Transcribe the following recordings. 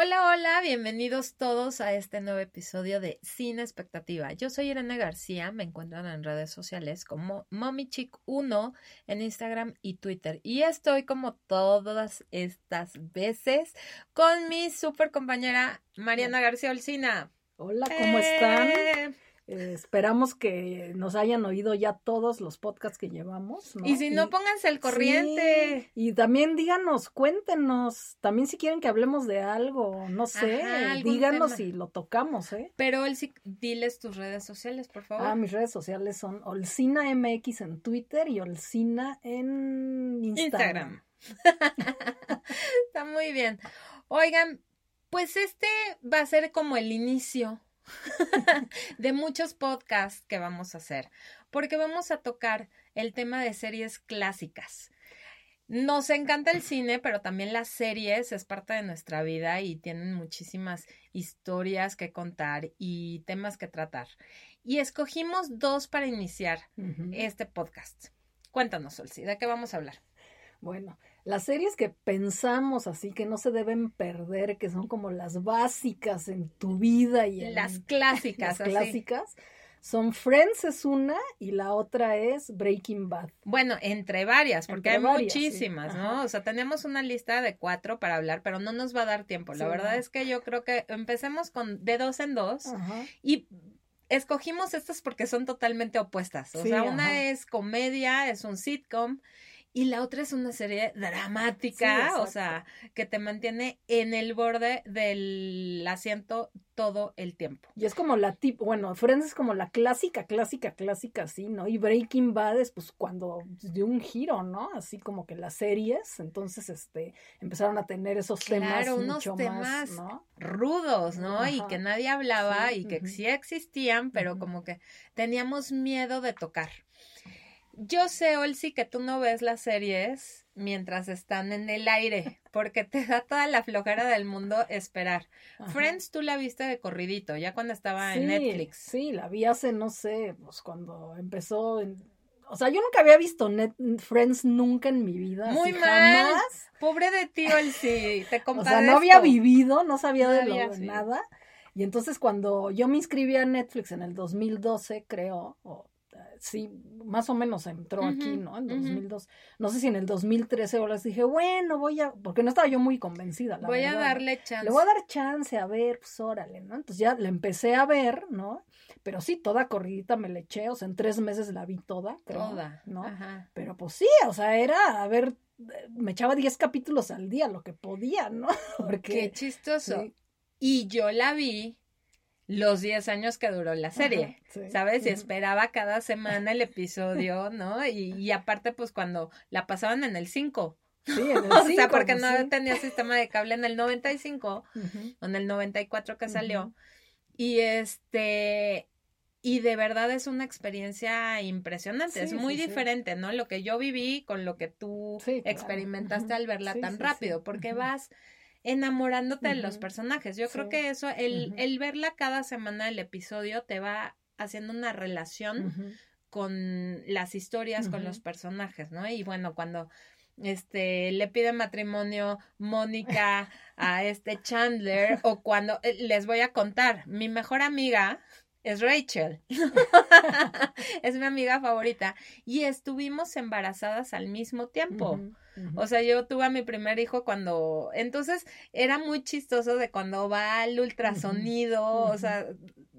Hola, hola, bienvenidos todos a este nuevo episodio de Sin Expectativa. Yo soy Irene García, me encuentran en redes sociales como MommyChick1 en Instagram y Twitter. Y estoy como todas estas veces con mi super compañera Mariana García Olcina. Hola, ¿cómo están? ¡Eh! Esperamos que nos hayan oído ya todos los podcasts que llevamos. Y si no, pónganse el corriente. y también díganos, cuéntenos, también si quieren que hablemos de algo, no sé, díganos si lo tocamos, ¿eh? Pero él sí, diles tus redes sociales, por favor. Ah, mis redes sociales son Olcina MX en Twitter y Olcina en Instagram. Está muy bien. Oigan, pues este va a ser como el inicio de muchos podcasts que vamos a hacer, porque vamos a tocar el tema de series clásicas. Nos encanta el cine, pero también las series es parte de nuestra vida y tienen muchísimas historias que contar y temas que tratar. Y escogimos dos para iniciar este podcast. Cuéntanos, Solsi, ¿de qué vamos a hablar? Bueno, las series que pensamos así que no se deben perder, que son como las básicas en tu vida y en, las clásicas, las clásicas. Son Friends es una y la otra es Breaking Bad. Bueno, entre varias, porque hay muchísimas, ¿no? O sea, tenemos una lista de cuatro para hablar, pero no nos va a dar tiempo. La verdad es que yo creo que empecemos con de dos en dos y escogimos estas porque son totalmente opuestas. O sea, una es comedia, es un sitcom y la otra es una serie dramática, o sea, que te mantiene en el borde del asiento todo el tiempo. Y es como la tipo, bueno, Friends es como la clásica, clásica, clásica, sí, ¿no? Y Breaking Bad es pues cuando dio un giro, ¿no? Así como que las series, entonces, este, empezaron a tener esos temas unos temas rudos, ¿no? Y que nadie hablaba y que sí existían, pero como que teníamos miedo de tocar. Yo sé, Olsi, que tú no ves las series mientras están en el aire, porque te da toda la flojera del mundo esperar. Friends, tú la viste de corridito, ya cuando estaba en Netflix. Sí, la vi hace, no sé, pues cuando empezó O sea, yo nunca había visto Friends nunca en mi vida. Muy mal. Pobre de ti, Olsi, te compadezco. O sea, no había vivido, no sabía de lo, nada. Y entonces cuando yo me inscribí a Netflix en el 2012, creo, o sí, más o menos entró aquí, ¿no? En 2002. No sé si en el 2013 ahora les dije, bueno, voy a, porque no estaba yo muy convencida. voy a darle chance. Le voy a dar chance, a ver, pues órale, ¿no? Entonces ya le empecé a ver, ¿no? Pero sí, toda corridita me le eché, o sea, en tres meses la vi toda. toda. ¿No? Ajá. Pero pues sí, o sea, era, a ver, me echaba diez capítulos al día, lo que podía, ¿no? Porque. Qué chistoso. Y yo la vi los 10 años que duró la serie, ¿sabes? Y esperaba cada semana el episodio, ¿no? Y, aparte, pues cuando la pasaban en el 5. Sí, en el o sea, porque pues, no tenía sistema de cable en el 95 o en el 94 que salió. Y este, y de verdad es una experiencia impresionante, es muy diferente, ¿no? Lo que yo viví con lo que tú experimentaste al verla tan rápido, porque vas enamorándote de los personajes. Yo creo que eso, el, el verla cada semana el episodio te va haciendo una relación con las historias, con los personajes, ¿no? Y bueno, cuando este le pide matrimonio Mónica a este Chandler o cuando eh, les voy a contar, mi mejor amiga es Rachel. es mi amiga favorita y estuvimos embarazadas al mismo tiempo. O sea, yo tuve a mi primer hijo cuando, entonces era muy chistoso de cuando va el ultrasonido, o sea,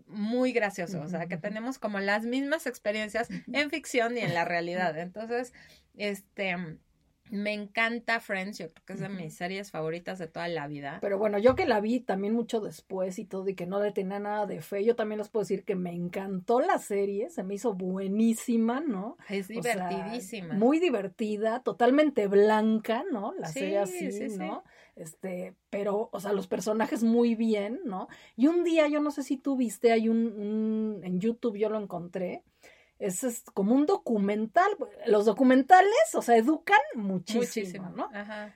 muy gracioso, o sea, que tenemos como las mismas experiencias en ficción y en la realidad. Entonces, este, me encanta Friends, yo creo que es de mis series favoritas de toda la vida. Pero bueno, yo que la vi también mucho después y todo y que no le tenía nada de fe, yo también les puedo decir que me encantó la serie, se me hizo buenísima, ¿no? Es divertidísima. muy divertida, totalmente blanca, ¿no? La serie así, ¿no? Este, pero, o sea, los personajes muy bien, ¿no? Y un día, yo no sé si tú viste, hay un, un en YouTube yo lo encontré, es, como un documental. Los documentales, o sea, educan muchísimo, ¿no?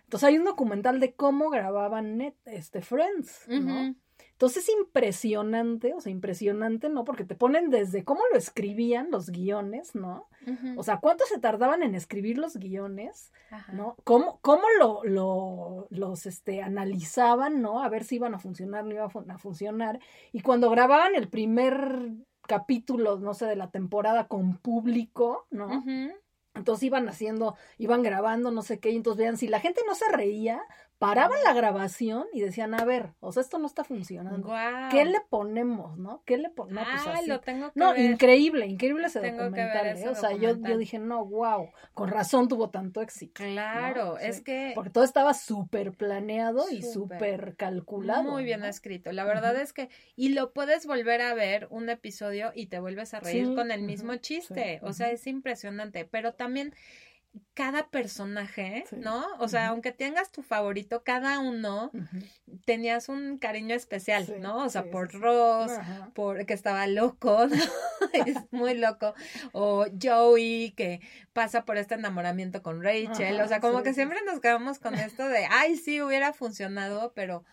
Entonces hay un documental de cómo grababan net, este Friends, ¿no? Entonces es impresionante, o sea, impresionante, ¿no? Porque te ponen desde cómo lo escribían los guiones, ¿no? O sea, cuánto se tardaban en escribir los guiones, ¿no? Cómo, cómo lo, lo, los este, analizaban, ¿no? A ver si iban a funcionar, no iban a funcionar. Y cuando grababan el primer capítulo, no sé, de la temporada con público, ¿no? Entonces iban haciendo, iban grabando, no sé qué, y entonces vean, si la gente no se reía, paraban la grabación y decían, a ver, o sea, esto no está funcionando. ¿Qué le ponemos, no? ¿Qué le ponemos? No, pues lo tengo que No, increíble, increíble ese documental. ¿eh? O sea, yo, yo dije, no, wow, con razón tuvo tanto éxito. Claro, es que... Porque todo estaba súper planeado y súper calculado. Muy bien escrito. La verdad es que, y lo puedes volver a ver un episodio y te vuelves a reír con el mismo chiste. O sea, es impresionante. Pero también cada personaje, ¿no? O sea, aunque tengas tu favorito, cada uno tenías un cariño especial, ¿no? O sea, por Ross, por que estaba loco, ¿no? es muy loco, o Joey que pasa por este enamoramiento con Rachel, o sea, como que siempre nos quedamos con esto de, ay, sí hubiera funcionado, pero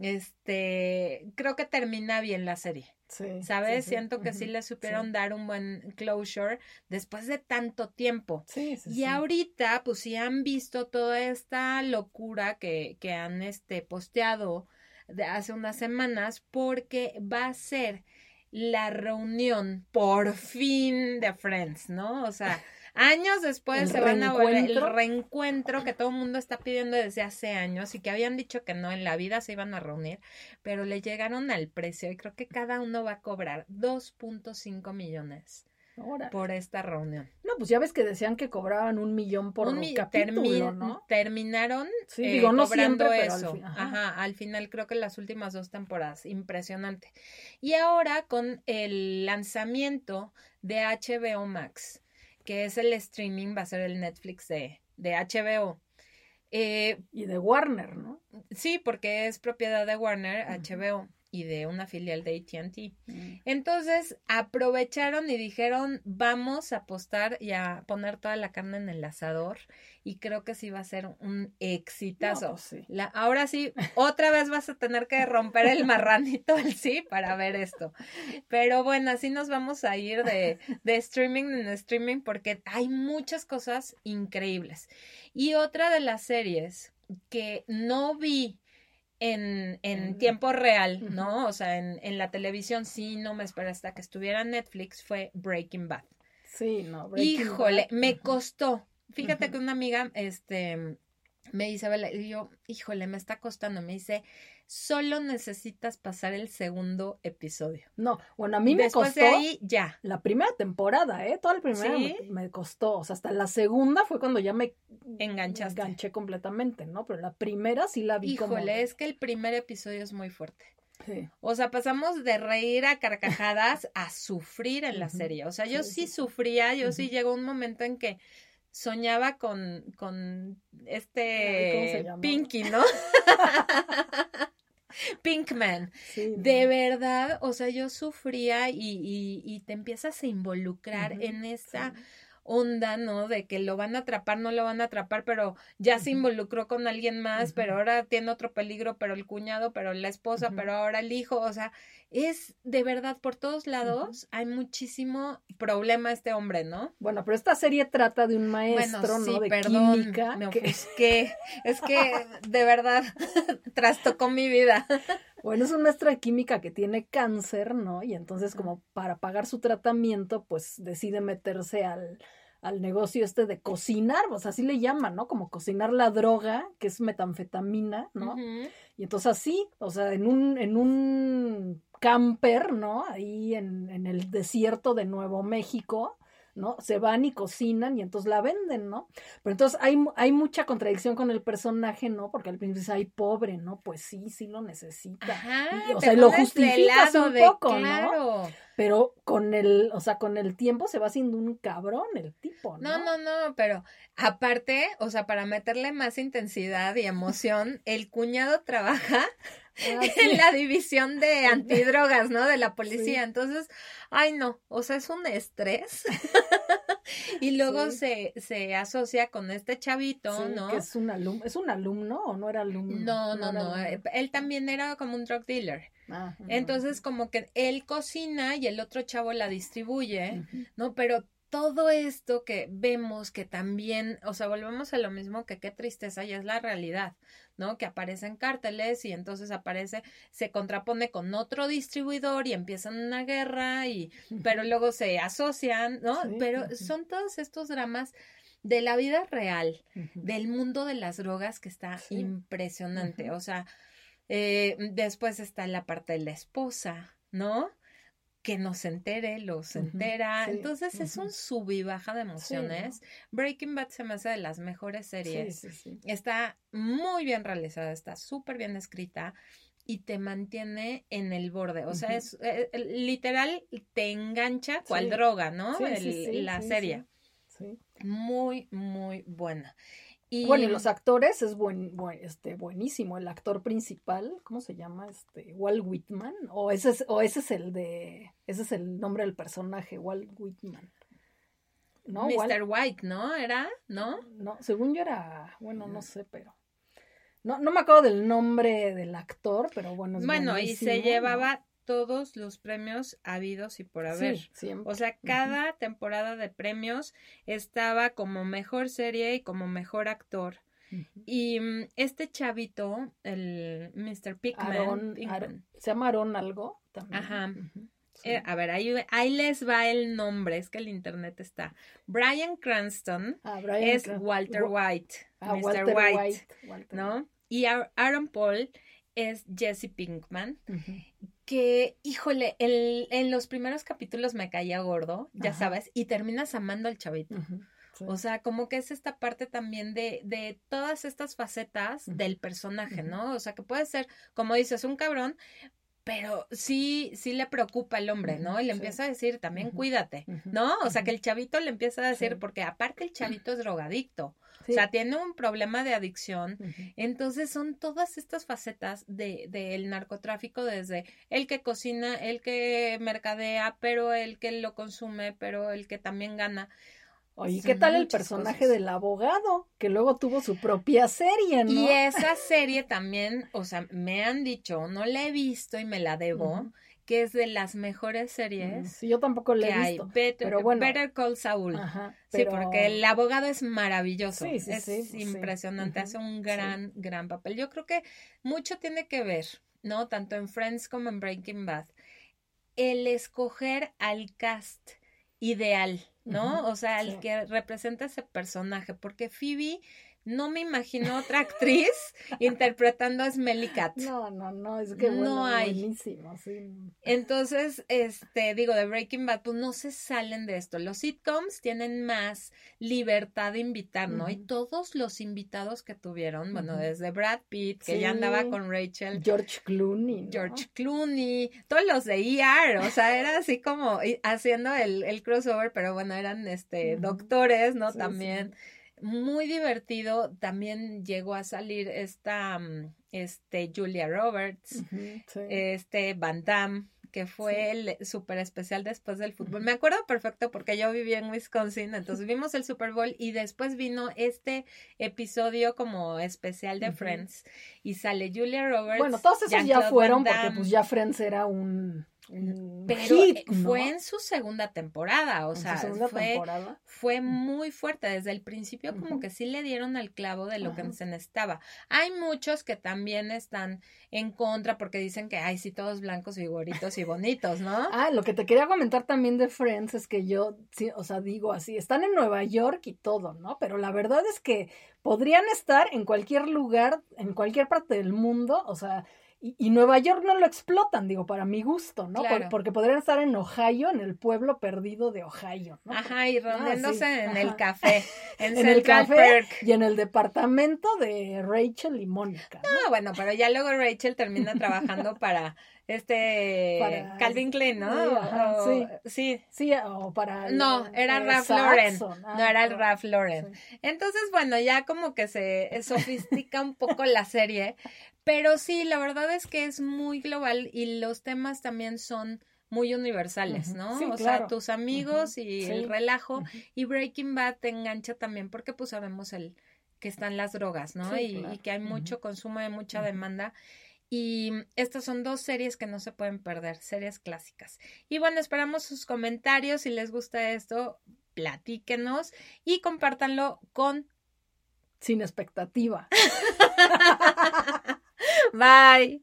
este, creo que termina bien la serie. ¿Sabes? Siento que sí le supieron dar un buen closure después de tanto tiempo. y ahorita, pues si han visto toda esta locura que, que han este, posteado de hace unas semanas, porque va a ser la reunión por fin de Friends, ¿no? O sea, Años después se van a volver el reencuentro que todo el mundo está pidiendo desde hace años y que habían dicho que no en la vida se iban a reunir, pero le llegaron al precio y creo que cada uno va a cobrar 2.5 millones. por esta reunión. No, pues ya ves que decían que cobraban un millón por un capítulo, ¿no? Terminaron eh, cobrando eso. ajá, al final creo que las últimas dos temporadas. Impresionante. Y ahora con el lanzamiento de HBO Max, que es el streaming, va a ser el Netflix de, de HBO. Eh, y de Warner, ¿no? Sí, porque es propiedad de Warner, HBO y de una filial de ATT. Mm. Entonces aprovecharon y dijeron, vamos a apostar y a poner toda la carne en el asador y creo que sí va a ser un exitazo. Pues la, ahora sí, otra vez vas a tener que romper el marranito el sí para ver esto. Pero bueno, así nos vamos a ir de, de streaming en streaming porque hay muchas cosas increíbles. Y otra de las series que no vi en, en tiempo real, ¿no? O sea, en, en, la televisión sí, no me esperé hasta que estuviera en Netflix, fue Breaking Bad. Sí, no, Breaking Híjole, me costó. Fíjate que una amiga, este, me dice, y yo, híjole, me está costando. Me dice, solo necesitas pasar el segundo episodio. No, bueno, a mí me costó. de ahí, ya. La primera temporada, ¿eh? Toda la primera me, costó. O sea, hasta la segunda fue cuando ya me enganchaste. enganché completamente, ¿no? Pero la primera sí la vi Híjole, es que el primer episodio es muy fuerte. Sí. O sea, pasamos de reír a carcajadas a sufrir en la serie. O sea, yo sí, sufría, yo sí llegó un momento en que soñaba con, con este Pinky, ¿no? Pinkman. de verdad, o sea, yo sufría y, y, y te empiezas a involucrar en esa onda, ¿no? De que lo van a atrapar, no lo van a atrapar, pero ya se involucró con alguien más, pero ahora tiene otro peligro, pero el cuñado, pero la esposa, pero ahora el hijo, o sea, es de verdad por todos lados hay muchísimo problema este hombre, ¿no? Bueno, pero esta serie trata de un maestro, ¿no? De química. Me ofusqué. Es que de verdad trastocó mi vida. Bueno, es un maestro de química que tiene cáncer, ¿no? Y entonces como para pagar su tratamiento, pues decide meterse al, al negocio este de cocinar, o sea, así le llaman, ¿no? Como cocinar la droga, que es metanfetamina, ¿no? Y entonces así, o sea, en un, en un camper, ¿no? Ahí en, en el desierto de Nuevo México, ¿no? Se van y cocinan y entonces la venden, ¿no? Pero entonces hay, hay mucha contradicción con el personaje, ¿no? Porque al principio dice, ay, pobre, ¿no? Pues sí, sí lo necesita. o sea, lo justificas un poco, ¿no? Pero con el, o sea, con el tiempo se va haciendo un cabrón el tipo, ¿no? No, no, no, pero aparte, o sea, para meterle más intensidad y emoción, el cuñado trabaja en la división de antidrogas, ¿no? De la policía. Entonces, ay no, o sea, es un estrés. y luego se, se asocia con este chavito, ¿no? Que es un alumno, ¿es un alumno o no era alumno? No, no, no, eh, él también era como un drug dealer. Ah, Entonces, como que él cocina y el otro chavo la distribuye, ¿no? Pero todo esto que vemos que también, o sea, volvemos a lo mismo que qué tristeza y es la realidad, ¿no? Que aparecen cárteles y entonces aparece, se contrapone con otro distribuidor y empiezan una guerra y, pero luego se asocian, ¿no? pero son todos estos dramas de la vida real, del mundo de las drogas que está impresionante, o sea, eh, después está la parte de la esposa, ¿no? Que nos entere, los entera. Entonces es un sub y baja de emociones. Breaking Bad se me hace de las mejores series. está muy bien realizada, está súper bien escrita y te mantiene en el borde. O sea, es eh, literal, te engancha cual droga, ¿no? la serie. Muy, muy buena. Y, bueno, y los actores es buen, este, buenísimo. El actor principal, ¿cómo se llama? Este, Walt Whitman. O ese es, o ese es el de. Ese es el nombre del personaje, Walt Whitman. ¿No? Mr. White, ¿no? ¿Era? ¿No? No, según yo era. Bueno, no sé, pero. No, no me acuerdo del nombre del actor, pero bueno. Es bueno, y se llevaba todos los premios habidos y por haber. o sea, cada temporada de premios estaba como mejor serie y como mejor actor. Y mm, este chavito, el Mr. Pickman, se llama Aaron algo también. Ajá. Eh, a ver, ahí, ahí, les va el nombre, es que el internet está. Brian Cranston ah, es Walter White, ah, Mr. White, ¿no? Y Aaron Paul es Jesse Pinkman, que, híjole, el, en los primeros capítulos me caía gordo, ya sabes, y terminas amando al chavito. O sea, como que es esta parte también de, de todas estas facetas del personaje, ¿no? O sea, que puede ser, como dices, un cabrón, pero sí, sí le preocupa al hombre, ¿no? Y le empieza a decir, también cuídate, ¿no? O sea, que el chavito le empieza a decir, porque aparte el chavito es drogadicto, o sea, tiene un problema de adicción. Entonces son todas estas facetas del de, narcotráfico, desde el que cocina, el que mercadea, pero el que lo consume, pero el que también gana. Oye, ¿qué tal el personaje del abogado? Que luego tuvo su propia serie, ¿no? Y esa serie también, o sea, me han dicho, no la he visto y me la debo, que es de las mejores series. Sí, yo tampoco la he visto. pero bueno. Better Call Saul. Sí, porque el abogado es maravilloso. Sí, sí, es impresionante, hace un gran, gran papel. Yo creo que mucho tiene que ver, ¿no? Tanto en Friends como en Breaking Bad. El escoger al cast ideal, ¿no? O sea, el que representa ese personaje, porque Phoebe no me imagino otra actriz interpretando a Smelly Cat. No, no, no, es que bueno, no hay. buenísimo, sí. Entonces, este, digo, de Breaking Bad, pues no se salen de esto. Los sitcoms tienen más libertad de invitar, ¿no? Y todos los invitados que tuvieron, bueno, desde Brad Pitt, que ya andaba con Rachel. George Clooney. George Clooney, todos los de ER, o sea, era así como haciendo el, el crossover, pero bueno, eran este doctores, ¿no? También muy divertido. También llegó a salir esta mm, este, Julia Roberts, este Van Damme, que fue el súper especial después del fútbol. Me acuerdo perfecto porque yo vivía en Wisconsin, entonces vimos el Super Bowl y después vino este episodio como especial de Friends y sale Julia Roberts. Bueno, todos esos ya fueron porque pues ya Friends era un pero eh, fue en su segunda temporada, o sea, fue, fue muy fuerte. Desde el principio, como que sí le dieron al clavo de lo que se necesitaba. Hay muchos que también están en contra porque dicen que, ay, sí, todos blancos y gorritos y bonitos, ¿no? ah, lo que te quería comentar también de Friends es que yo, sí, o sea, digo así, están en Nueva York y todo, ¿no? Pero la verdad es que podrían estar en cualquier lugar, en cualquier parte del mundo, o sea, y, Nueva York no lo explotan, digo, para mi gusto, ¿no? porque podrían estar en Ohio, en el pueblo perdido de Ohio, ¿no? Ajá, y ah, rondándose en el café, en, el café y en el departamento de Rachel y Mónica. ¿no? bueno, pero ya luego Rachel termina trabajando para este Calvin Klein, ¿no? sí. sí. Sí, o para No, era Ralph Lauren. no era el Ralph Lauren. Entonces, bueno, ya como que se sofistica un poco la serie, pero sí, la verdad es que es muy global y los temas también son muy universales, ¿no? o sea, tus amigos y el relajo. Y Breaking Bad te engancha también porque pues sabemos el que están las drogas, ¿no? y, que hay mucho consumo, hay mucha demanda. Y estas son dos series que no se pueden perder, series clásicas. Y bueno, esperamos sus comentarios. Si les gusta esto, platíquenos y compártanlo con... Sin expectativa. Bye.